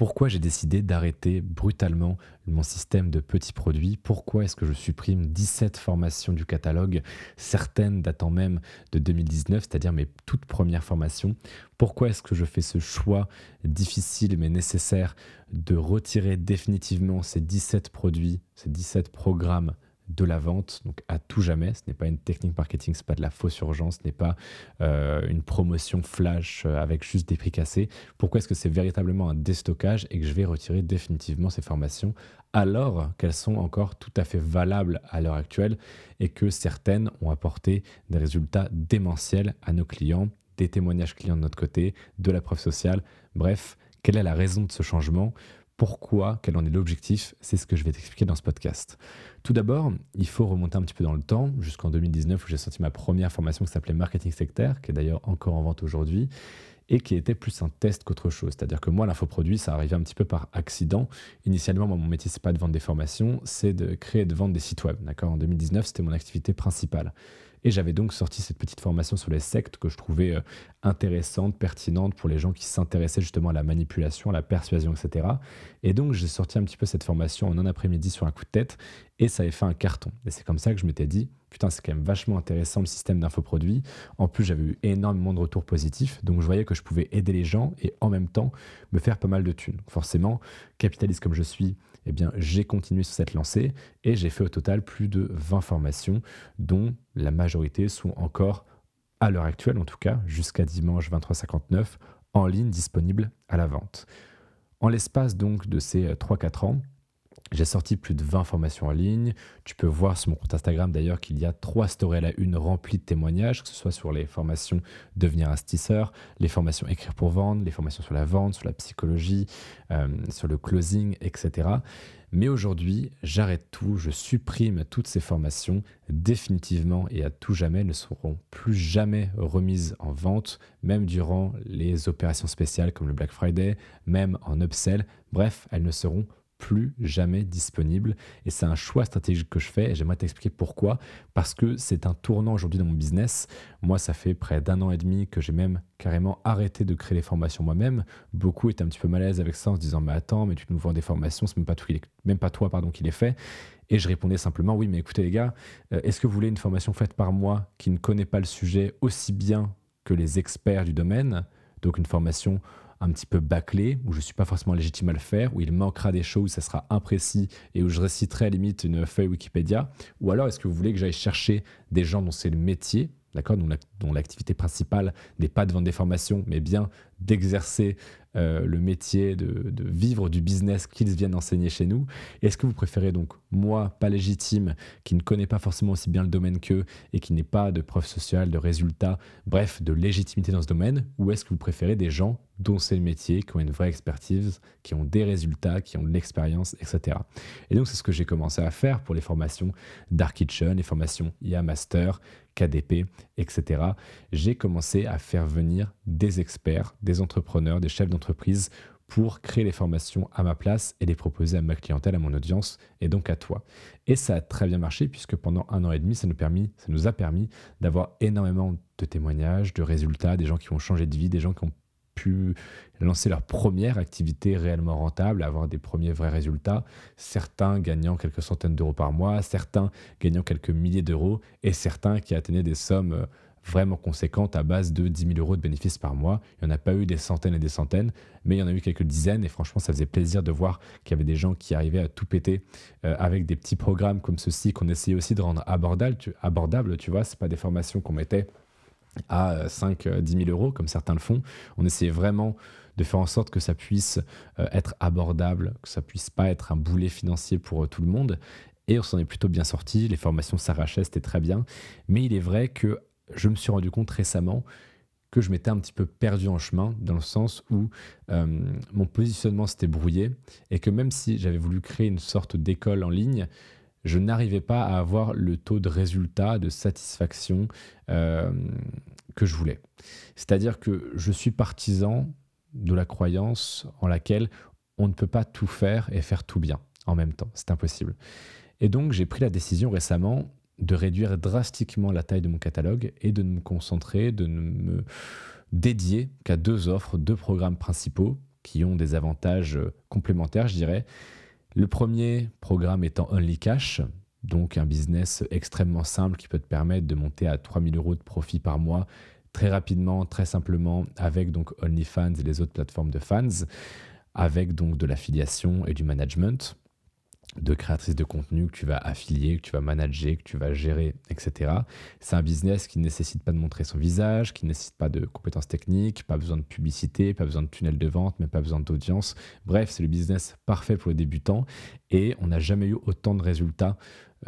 Pourquoi j'ai décidé d'arrêter brutalement mon système de petits produits? Pourquoi est-ce que je supprime 17 formations du catalogue, certaines datant même de 2019, c'est-à-dire mes toutes premières formations? Pourquoi est-ce que je fais ce choix difficile mais nécessaire de retirer définitivement ces 17 produits, ces 17 programmes de la vente, donc à tout jamais. Ce n'est pas une technique marketing, ce n'est pas de la fausse urgence, ce n'est pas euh, une promotion flash euh, avec juste des prix cassés. Pourquoi est-ce que c'est véritablement un déstockage et que je vais retirer définitivement ces formations alors qu'elles sont encore tout à fait valables à l'heure actuelle et que certaines ont apporté des résultats démentiels à nos clients, des témoignages clients de notre côté, de la preuve sociale? Bref, quelle est la raison de ce changement? Pourquoi, quel en est l'objectif, c'est ce que je vais t'expliquer dans ce podcast. Tout d'abord, il faut remonter un petit peu dans le temps, jusqu'en 2019 où j'ai sorti ma première formation qui s'appelait Marketing Sectaire, qui est d'ailleurs encore en vente aujourd'hui, et qui était plus un test qu'autre chose. C'est-à-dire que moi, l'infoproduit, ça arrivait un petit peu par accident. Initialement, mon métier, c'est pas de vendre des formations, c'est de créer et de vendre des sites web. En 2019, c'était mon activité principale. Et j'avais donc sorti cette petite formation sur les sectes que je trouvais euh, intéressante, pertinente pour les gens qui s'intéressaient justement à la manipulation, à la persuasion, etc. Et donc j'ai sorti un petit peu cette formation en un après-midi sur un coup de tête et ça avait fait un carton. Et c'est comme ça que je m'étais dit, putain, c'est quand même vachement intéressant le système d'infoproduits. En plus, j'avais eu énormément de retours positifs, donc je voyais que je pouvais aider les gens et en même temps me faire pas mal de thunes. Forcément, capitaliste comme je suis, eh bien, j'ai continué sur cette lancée et j'ai fait au total plus de 20 formations, dont la majorité sont encore, à l'heure actuelle en tout cas, jusqu'à dimanche 23h59, en ligne disponibles à la vente. En l'espace donc de ces 3-4 ans, j'ai sorti plus de 20 formations en ligne. Tu peux voir sur mon compte Instagram d'ailleurs qu'il y a trois stories à la une remplies de témoignages, que ce soit sur les formations devenir investisseur, les formations écrire pour vendre, les formations sur la vente, sur la psychologie, euh, sur le closing, etc. Mais aujourd'hui, j'arrête tout, je supprime toutes ces formations définitivement et à tout jamais ne seront plus jamais remises en vente, même durant les opérations spéciales comme le Black Friday, même en upsell. Bref, elles ne seront jamais disponible. Et c'est un choix stratégique que je fais et j'aimerais t'expliquer pourquoi. Parce que c'est un tournant aujourd'hui dans mon business. Moi, ça fait près d'un an et demi que j'ai même carrément arrêté de créer les formations moi-même. Beaucoup étaient un petit peu mal à l'aise avec ça en se disant Mais attends, mais tu nous vends des formations, c'est même pas, tout, même pas toi pardon, qui les fait. Et je répondais simplement Oui, mais écoutez les gars, euh, est-ce que vous voulez une formation faite par moi qui ne connaît pas le sujet aussi bien que les experts du domaine? Donc une formation un petit peu bâclé, où je ne suis pas forcément légitime à le faire, où il manquera des choses, où ça sera imprécis et où je réciterai à limite une feuille Wikipédia. Ou alors est-ce que vous voulez que j'aille chercher des gens dont c'est le métier, d'accord, dont l'activité principale n'est pas de vendre des formations, mais bien d'exercer euh, le métier, de, vivre du business qu'ils viennent enseigner chez nous Est-ce que vous préférez donc moi, pas légitime, qui ne connaît pas forcément aussi bien le domaine qu'eux et qui n'est pas de preuve sociale, de résultats, bref, de légitimité dans ce domaine? Ou est-ce que vous préférez des gens dont c'est le métier, qui ont une vraie expertise, qui ont des résultats, qui ont de l'expérience, etc. Et donc c'est ce que j'ai commencé à faire pour les formations Dark Kitchen, les formations IA Master, KDP, etc. J'ai commencé à faire venir des experts, des entrepreneurs, des chefs d'entreprise pour créer les formations à ma place et les proposer à ma clientèle, à mon audience et donc à toi. Et ça a très bien marché puisque pendant un an et demi, ça nous, ça nous a permis d'avoir énormément de témoignages, de résultats, des gens qui ont changé de vie, des gens qui ont lancer leur première activité réellement rentable, avoir des premiers vrais résultats, certains gagnant quelques centaines d'euros par mois, certains gagnant quelques milliers d'euros et certains qui atteignaient des sommes euh, vraiment conséquentes à base de 10 000 euros de bénéfices par mois. Il n'y en a pas eu des centaines et des centaines, mais il y en a eu quelques dizaines et franchement, ça faisait plaisir de voir qu'il y avait des gens qui arrivaient à tout péter euh, avec des petits programmes comme ceci qu'on essayait aussi de rendre abordable, tu, abordable, tu vois, pas des formations qu'on mettait à 5-10 euh, 000 euros, comme certains le font. On essayait vraiment de faire en sorte que ça puisse euh, être abordable, que ça puisse pas être un boulet financier pour euh, tout le monde. Et on s'en est plutôt bien sorti. Les formations s'arrachaient, c'était très bien. Mais il est vrai que je me suis rendu compte récemment que je m'étais un petit peu perdu en chemin, dans le sens où mon positionnement s'était brouillé et que même si j'avais voulu créer une sorte d'école en ligne, je n'arrivais pas à avoir le taux de résultat, de satisfaction euh, que je voulais. C'est-à-dire que je suis partisan de la croyance en laquelle on ne peut pas tout faire et faire tout bien en même temps. C'est impossible. Et donc j'ai pris la décision récemment de réduire drastiquement la taille de mon catalogue et de me concentrer, de ne me dédier qu'à deux offres, deux programmes principaux qui ont des avantages euh, complémentaires, je dirais. Le premier programme étant Only Cash, donc un business extrêmement simple qui peut te permettre de monter à 3000 euros de profit par mois très rapidement, très simplement, avec donc OnlyFans et les autres plateformes de fans, avec donc de l'affiliation et du management de créatrice de contenu que tu vas affilier, que tu vas manager, que tu vas gérer, etc. C'est un business qui ne nécessite pas de montrer son visage, qui ne nécessite pas de compétences techniques, pas besoin de publicité, pas besoin de tunnel de vente, mais pas besoin d'audience. Bref, c'est le business parfait pour les débutants et on n'a jamais eu autant de résultats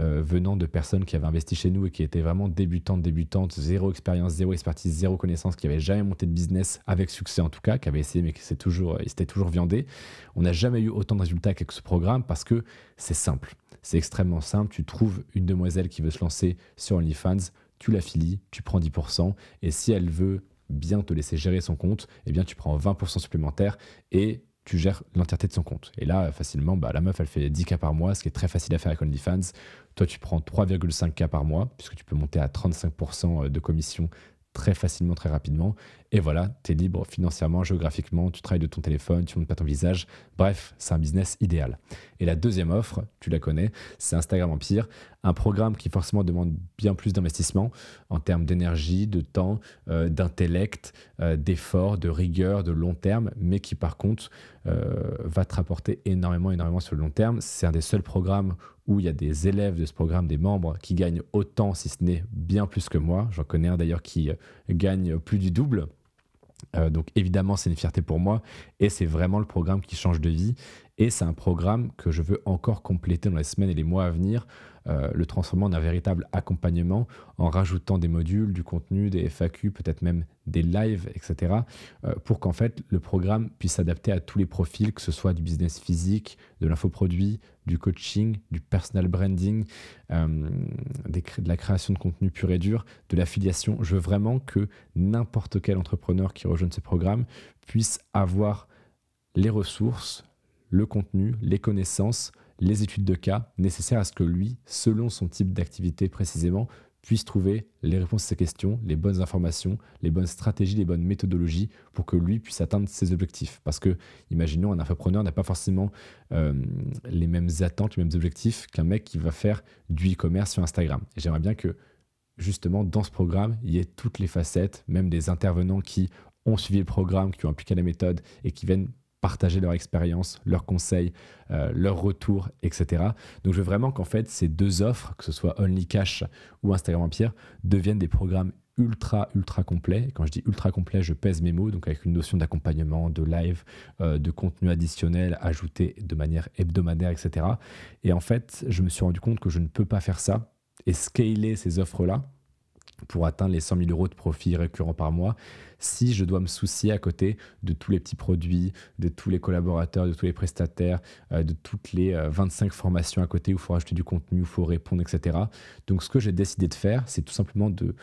euh, venant de personnes qui avaient investi chez nous et qui étaient vraiment débutantes, débutantes, zéro expérience, zéro expertise, zéro connaissance, qui n'avaient jamais monté de business avec succès en tout cas, qui avaient essayé mais qui s'étaient toujours, toujours viandés. On n'a jamais eu autant de résultats avec ce programme parce que c'est simple. C'est extrêmement simple. Tu trouves une demoiselle qui veut se lancer sur OnlyFans, tu l'affilies, tu prends 10%, et si elle veut bien te laisser gérer son compte, eh bien tu prends 20% supplémentaire et tu gères l'entièreté de son compte. Et là, facilement, bah, la meuf, elle fait 10K par mois, ce qui est très facile à faire avec OnlyFans. Toi, tu prends 3,5K par mois, puisque tu peux monter à 35% de commission très facilement, très rapidement. Et voilà, tu es libre financièrement, géographiquement, tu travailles de ton téléphone, tu montes pas ton visage. Bref, c'est un business idéal. Et la deuxième offre, tu la connais, c'est Instagram Empire, un programme qui forcément demande bien plus d'investissement en termes d'énergie, de temps, euh, d'intellect, euh, d'effort, de rigueur, de long terme, mais qui par contre euh, va te rapporter énormément, énormément sur le long terme. C'est un des seuls programmes où il y a des élèves de ce programme, des membres qui gagnent autant, si ce n'est bien plus que moi. J'en connais un d'ailleurs qui gagne plus du double. Euh, donc évidemment, c'est une fierté pour moi et c'est vraiment le programme qui change de vie. Et c'est un programme que je veux encore compléter dans les semaines et les mois à venir euh, le transformant en un véritable accompagnement en rajoutant des modules, du contenu, des FAQ, peut-être même des lives, etc. Euh, pour qu'en fait le programme puisse s'adapter à tous les profils, que ce soit du business physique, de l'infoproduit, du coaching, du personal branding, euh, de la création de contenu pur et dur, de l'affiliation. Je veux vraiment que n'importe quel entrepreneur qui rejoigne ce programme puisse avoir les ressources, le contenu, les connaissances, les études de cas nécessaires à ce que lui, selon son type d'activité précisément, puisse trouver les réponses à ses questions, les bonnes informations, les bonnes stratégies, les bonnes méthodologies pour que lui puisse atteindre ses objectifs. Parce que, imaginons, un infopreneur n'a pas forcément euh, les mêmes attentes, les mêmes objectifs qu'un mec qui va faire du e-commerce sur Instagram. Et j'aimerais bien que, justement, dans ce programme, il y ait toutes les facettes, même des intervenants qui ont suivi le programme, qui ont appliqué la méthode et qui viennent partager leur expérience, leurs conseils, euh, leurs retours, etc. Donc je veux vraiment qu'en fait ces deux offres, que ce soit Only Cash ou Instagram Empire, deviennent des programmes ultra ultra complets. Quand je dis ultra complet, je pèse mes mots, donc avec une notion d'accompagnement, de live, euh, de contenu additionnel ajouté de manière hebdomadaire, etc. Et en fait, je me suis rendu compte que je ne peux pas faire ça et scaler ces offres-là pour atteindre les 100 000 euros de profit récurrent par mois si je dois me soucier à côté de tous les petits produits, de tous les collaborateurs, de tous les prestataires, euh, de toutes les 25 euh, formations à côté où il faut rajouter du contenu, où il faut répondre, etc. Donc ce que j'ai décidé de faire, c'est tout simplement de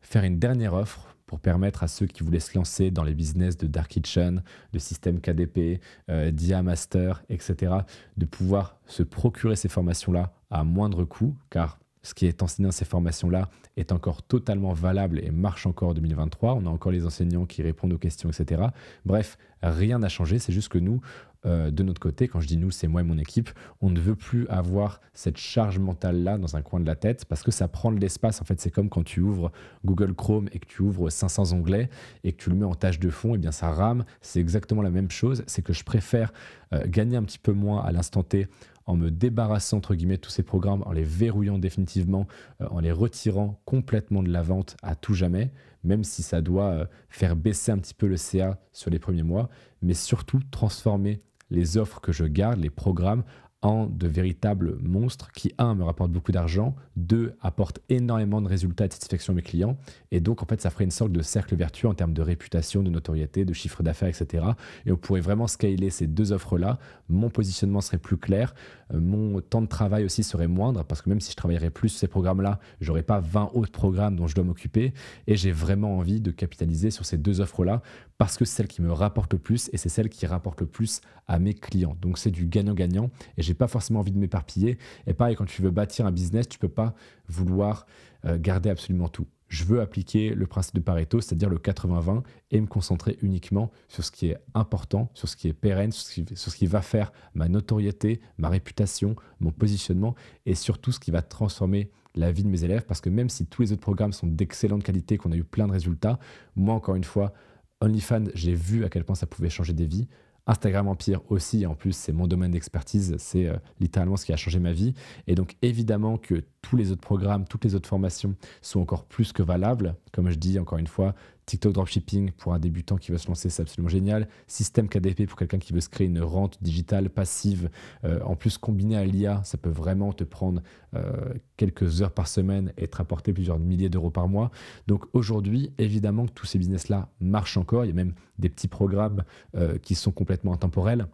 faire une dernière offre pour permettre à ceux qui voulaient se lancer dans les business de Dark Kitchen, de système KDP, euh, Dia Master, etc., de pouvoir se procurer ces formations-là à moindre coût, car ce qui est enseigné dans ces formations-là est encore totalement valable et marche encore en 2023. On a encore les enseignants qui répondent aux questions, etc. Bref, rien n'a changé. C'est juste que nous, euh, de notre côté, quand je dis nous, c'est moi et mon équipe, on ne veut plus avoir cette charge mentale-là dans un coin de la tête parce que ça prend de l'espace. En fait, c'est comme quand tu ouvres Google Chrome et que tu ouvres 500 onglets et que tu le mets en tâche de fond, et eh bien ça rame. C'est exactement la même chose. C'est que je préfère euh, gagner un petit peu moins à l'instant T en me débarrassant entre guillemets de tous ces programmes, en les verrouillant définitivement, euh, en les retirant complètement de la vente à tout jamais, même si ça doit euh, faire baisser un petit peu le CA sur les premiers mois, mais surtout transformer les offres que je garde, les programmes, de véritables monstres qui, un, me rapportent beaucoup d'argent, deux, apportent énormément de résultats et de satisfaction à mes clients. Et donc, en fait, ça ferait une sorte de cercle vertueux en termes de réputation, de notoriété, de chiffre d'affaires, etc. Et on pourrait vraiment scaler ces deux offres-là. Mon positionnement serait plus clair. Euh, mon temps de travail aussi serait moindre parce que même si je travaillerais plus sur ces programmes-là, j'aurais pas 20 autres programmes dont je dois m'occuper. Et j'ai vraiment envie de capitaliser sur ces deux offres-là parce que c'est celle qui me rapporte le plus et c'est celle qui rapporte le plus à mes clients. Donc, c'est du gagnant-gagnant. Et j'ai pas forcément envie de m'éparpiller. Et pareil, quand tu veux bâtir un business, tu peux pas vouloir euh, garder absolument tout. je veux appliquer le principe de Pareto, c'est-à-dire le 80-20, et me concentrer uniquement sur ce qui est important, sur ce qui est pérenne, sur ce qui, va faire ma notoriété, ma réputation, mon positionnement, et surtout ce qui va transformer la vie de mes élèves, parce que même si tous les autres programmes sont d'excellente qualité, qu'on a eu plein de résultats, moi, encore une fois, OnlyFans, j'ai vu à quel point ça pouvait changer des vies. Instagram Empire aussi, en plus c'est mon domaine d'expertise, c'est euh, littéralement ce qui a changé ma vie. Et donc évidemment que tous les autres programmes, toutes les autres formations sont encore plus que valables. Comme je dis encore une fois, TikTok Dropshipping pour un débutant qui veut se lancer, c'est absolument génial. Système KDP pour quelqu'un qui veut se créer une rente digitale passive. Euh, en plus, combiné à l'IA, ça peut vraiment te prendre euh, quelques heures par semaine et te rapporter plusieurs milliers d'euros par mois. Donc aujourd'hui, évidemment que tous ces business-là marchent encore. Il y a même des petits programmes euh, qui sont complètement intemporels.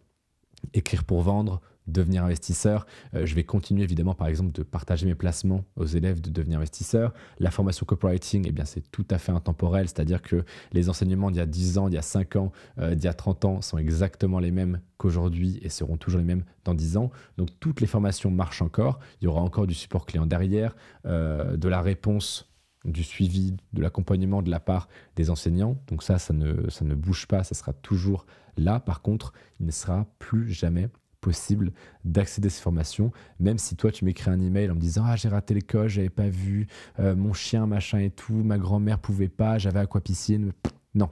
Écrire pour vendre, devenir investisseur. Euh, je vais continuer évidemment par exemple de partager mes placements aux élèves de devenir investisseur. La formation copywriting, eh bien c'est tout à fait intemporel, c'est-à-dire que les enseignements d'il y a 10 ans, d'il y a 5 ans, euh, d'il y a 30 ans sont exactement les mêmes qu'aujourd'hui et seront toujours les mêmes dans 10 ans. Donc toutes les formations marchent encore. Il y aura encore du support client derrière, euh, de la réponse du suivi, de l'accompagnement de la part des enseignants. Donc ça, ça ne, ça ne bouge pas, ça sera toujours là. Par contre, il ne sera plus jamais possible d'accéder à ces formations, même si toi tu m'écris un email en me disant ah j'ai raté l'école, j'avais pas vu, euh, mon chien machin et tout, ma grand-mère pouvait pas, j'avais aqua piscine. Non,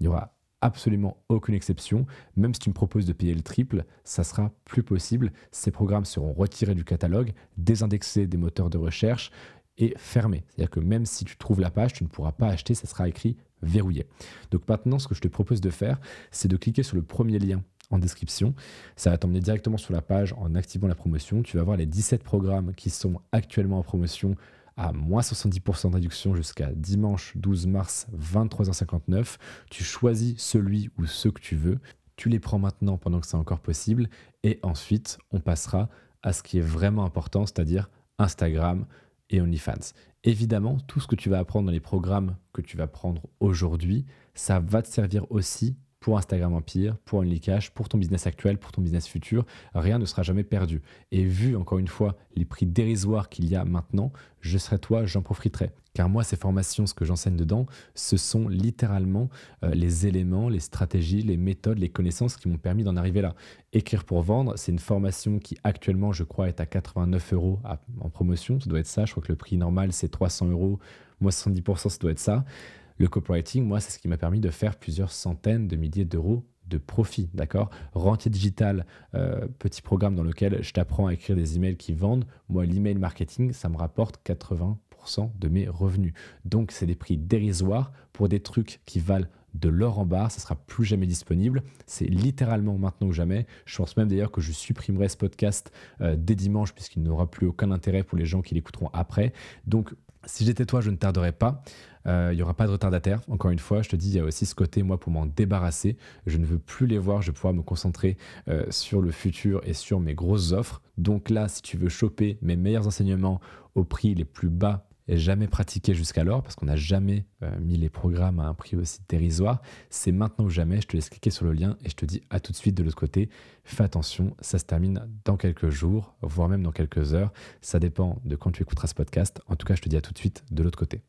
il y aura absolument aucune exception. Même si tu me proposes de payer le triple, ça sera plus possible. Ces programmes seront retirés du catalogue, désindexés des moteurs de recherche et fermés. C'est-à-dire que même si tu trouves la page, tu ne pourras pas acheter, ça sera écrit verrouillé. Donc maintenant, ce que je te propose de faire, c'est de cliquer sur le premier lien description. Ça va t'emmener directement sur la page en activant la promotion. Tu vas voir les 17 programmes qui sont actuellement en promotion à moins 70% de réduction jusqu'à dimanche 12 mars 23h59. Tu choisis celui ou ceux que tu veux. Tu les prends maintenant pendant que c'est encore possible. Et ensuite, on passera à ce qui est vraiment important, c'est-à-dire Instagram et OnlyFans. Évidemment, tout ce que tu vas apprendre dans les programmes que tu vas prendre aujourd'hui, ça va te servir aussi pour Instagram Empire, pour OnlyCash, pour ton business actuel, pour ton business futur, rien ne sera jamais perdu. Et vu encore une fois les prix dérisoires qu'il y a maintenant, je serai toi, j'en profiterai. Car moi, ces formations, ce que j'enseigne dedans, ce sont littéralement euh, les éléments, les stratégies, les méthodes, les connaissances qui m'ont permis d'en arriver là. Écrire pour vendre, c'est une formation qui actuellement, je crois, est à 89 euros en promotion. Ça doit être ça. Je crois que le prix normal, c'est 300 euros. Moi, 70%, ça doit être ça. Le copywriting, moi, c'est ce qui m'a permis de faire plusieurs centaines de milliers d'euros de profit, d'accord? Rentier digital, euh, petit programme dans lequel je t'apprends à écrire des emails qui vendent. Moi, l'email marketing, ça me rapporte 80% de mes revenus. Donc, c'est des prix dérisoires pour des trucs qui valent de l'or en barre, ça sera plus jamais disponible. C'est littéralement maintenant ou jamais. Je pense même d'ailleurs que je supprimerai ce podcast euh, dès dimanche puisqu'il n'aura plus aucun intérêt pour les gens qui l'écouteront après. Donc si j'étais toi, je ne tarderais pas. Euh, il n'y aura pas de retardataire. Encore une fois, je te dis, il y a aussi ce côté, moi, pour m'en débarrasser. Je ne veux plus les voir. Je vais pouvoir me concentrer euh, sur le futur et sur mes grosses offres. Donc là, si tu veux choper mes meilleurs enseignements au prix les plus bas jamais pratiqué jusqu'alors, parce qu'on n'a jamais euh, mis les programmes à un prix aussi dérisoire, c'est maintenant ou jamais. Je te laisse cliquer sur le lien et je te dis à tout de suite de l'autre côté. Fais attention, ça se termine dans quelques jours, voire même dans quelques heures. Ça dépend de quand tu écouteras ce podcast. En tout cas, je te dis à tout de suite de l'autre côté.